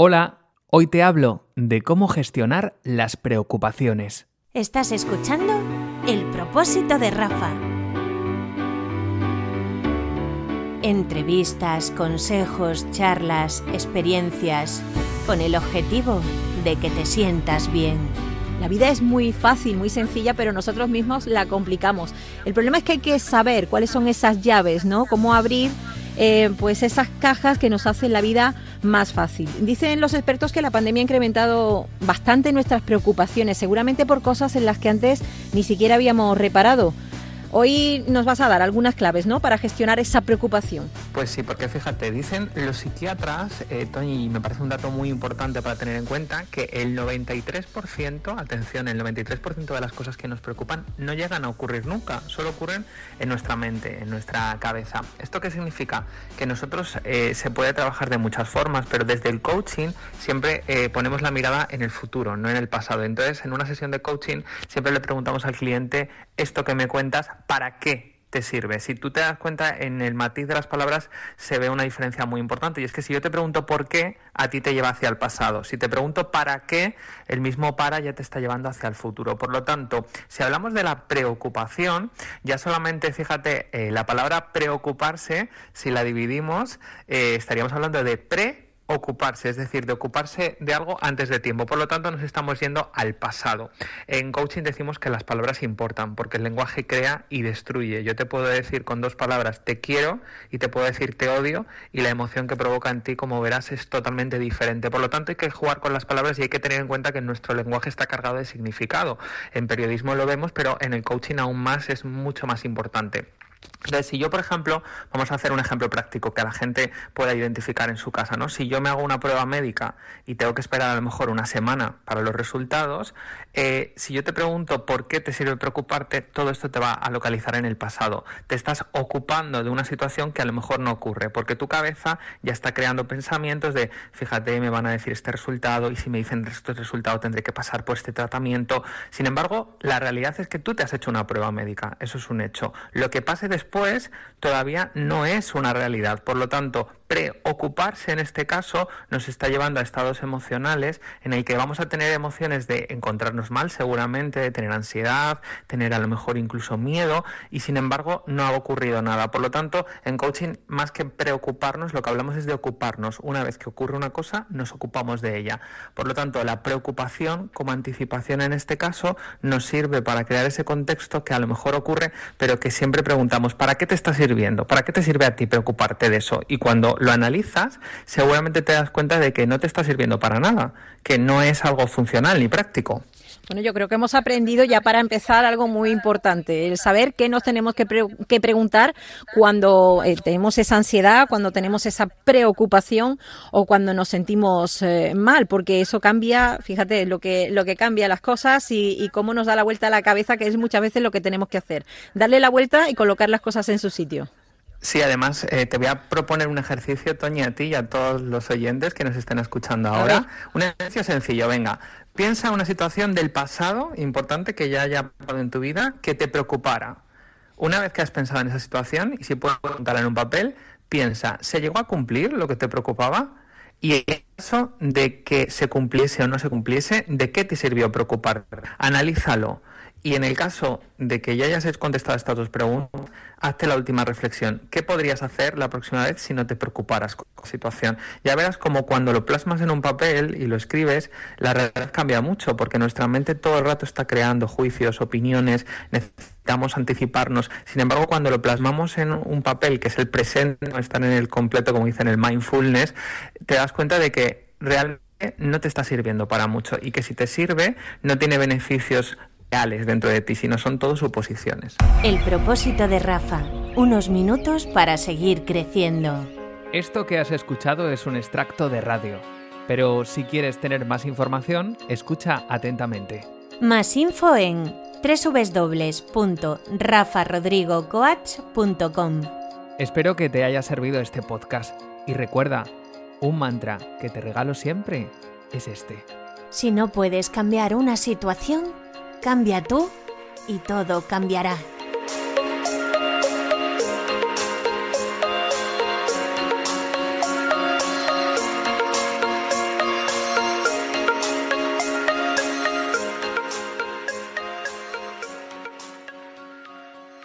Hola, hoy te hablo de cómo gestionar las preocupaciones. Estás escuchando El propósito de Rafa. Entrevistas, consejos, charlas, experiencias, con el objetivo de que te sientas bien. La vida es muy fácil, muy sencilla, pero nosotros mismos la complicamos. El problema es que hay que saber cuáles son esas llaves, ¿no? Cómo abrir eh, pues esas cajas que nos hacen la vida más fácil. Dicen los expertos que la pandemia ha incrementado bastante nuestras preocupaciones, seguramente por cosas en las que antes ni siquiera habíamos reparado. Hoy nos vas a dar algunas claves, ¿no? Para gestionar esa preocupación. Pues sí, porque fíjate, dicen los psiquiatras, eh, Tony, y me parece un dato muy importante para tener en cuenta, que el 93%, atención, el 93% de las cosas que nos preocupan no llegan a ocurrir nunca, solo ocurren en nuestra mente, en nuestra cabeza. ¿Esto qué significa? Que nosotros eh, se puede trabajar de muchas formas, pero desde el coaching siempre eh, ponemos la mirada en el futuro, no en el pasado. Entonces, en una sesión de coaching siempre le preguntamos al cliente, esto que me cuentas, ¿para qué te sirve. Si tú te das cuenta, en el matiz de las palabras se ve una diferencia muy importante. Y es que si yo te pregunto por qué, a ti te lleva hacia el pasado. Si te pregunto para qué, el mismo para ya te está llevando hacia el futuro. Por lo tanto, si hablamos de la preocupación, ya solamente, fíjate, eh, la palabra preocuparse, si la dividimos, eh, estaríamos hablando de pre ocuparse, es decir, de ocuparse de algo antes de tiempo. Por lo tanto, nos estamos yendo al pasado. En coaching decimos que las palabras importan, porque el lenguaje crea y destruye. Yo te puedo decir con dos palabras te quiero y te puedo decir te odio y la emoción que provoca en ti, como verás, es totalmente diferente. Por lo tanto, hay que jugar con las palabras y hay que tener en cuenta que nuestro lenguaje está cargado de significado. En periodismo lo vemos, pero en el coaching aún más es mucho más importante. Entonces, si yo, por ejemplo, vamos a hacer un ejemplo práctico que la gente pueda identificar en su casa, ¿no? Si yo me hago una prueba médica y tengo que esperar a lo mejor una semana para los resultados, eh, si yo te pregunto por qué te sirve preocuparte, todo esto te va a localizar en el pasado. Te estás ocupando de una situación que a lo mejor no ocurre, porque tu cabeza ya está creando pensamientos de, fíjate, me van a decir este resultado y si me dicen este resultado tendré que pasar por este tratamiento. Sin embargo, la realidad es que tú te has hecho una prueba médica, eso es un hecho. Lo que pase después todavía no es una realidad. Por lo tanto, preocuparse en este caso nos está llevando a estados emocionales en el que vamos a tener emociones de encontrarnos mal seguramente, de tener ansiedad, tener a lo mejor incluso miedo y sin embargo no ha ocurrido nada. Por lo tanto, en coaching más que preocuparnos, lo que hablamos es de ocuparnos. Una vez que ocurre una cosa, nos ocupamos de ella. Por lo tanto, la preocupación como anticipación en este caso nos sirve para crear ese contexto que a lo mejor ocurre, pero que siempre preguntamos, ¿para qué te está sirviendo? ¿Para qué te sirve a ti preocuparte de eso? Y cuando lo analizas, seguramente te das cuenta de que no te está sirviendo para nada, que no es algo funcional ni práctico. Bueno, yo creo que hemos aprendido ya para empezar algo muy importante, el saber qué nos tenemos que, preguntar cuando eh, tenemos esa ansiedad, cuando tenemos esa preocupación o cuando nos sentimos eh, mal, porque eso cambia, fíjate, lo que, lo que cambia las cosas y, y cómo nos da la vuelta a la cabeza, que es muchas veces lo que tenemos que hacer, darle la vuelta y colocar las cosas en su sitio. Sí, además eh, te voy a proponer un ejercicio, Toñi, a ti y a todos los oyentes que nos estén escuchando ahora. Un ejercicio sencillo, venga. Piensa una situación del pasado importante que ya haya pasado en tu vida que te preocupara. Una vez que has pensado en esa situación, y si puedes contarla en un papel, piensa, ¿se llegó a cumplir lo que te preocupaba? Y en caso de que se cumpliese o no se cumpliese, ¿de qué te sirvió preocupar? Analízalo. Y en el caso de que ya hayas contestado estas dos preguntas, hazte la última reflexión. ¿Qué podrías hacer la próxima vez si no te preocuparas con la situación? Ya verás como cuando lo plasmas en un papel y lo escribes, la realidad cambia mucho porque nuestra mente todo el rato está creando juicios, opiniones, necesitamos anticiparnos. Sin embargo, cuando lo plasmamos en un papel que es el presente, no estar en el completo, como dicen el mindfulness, te das cuenta de que realmente no te está sirviendo para mucho y que si te sirve no tiene beneficios dentro de ti, sino son todo suposiciones. El propósito de Rafa, unos minutos para seguir creciendo. Esto que has escuchado es un extracto de radio, pero si quieres tener más información, escucha atentamente. Más info en www.rafarodrigocoach.com. Espero que te haya servido este podcast y recuerda, un mantra que te regalo siempre es este. Si no puedes cambiar una situación, Cambia tú y todo cambiará.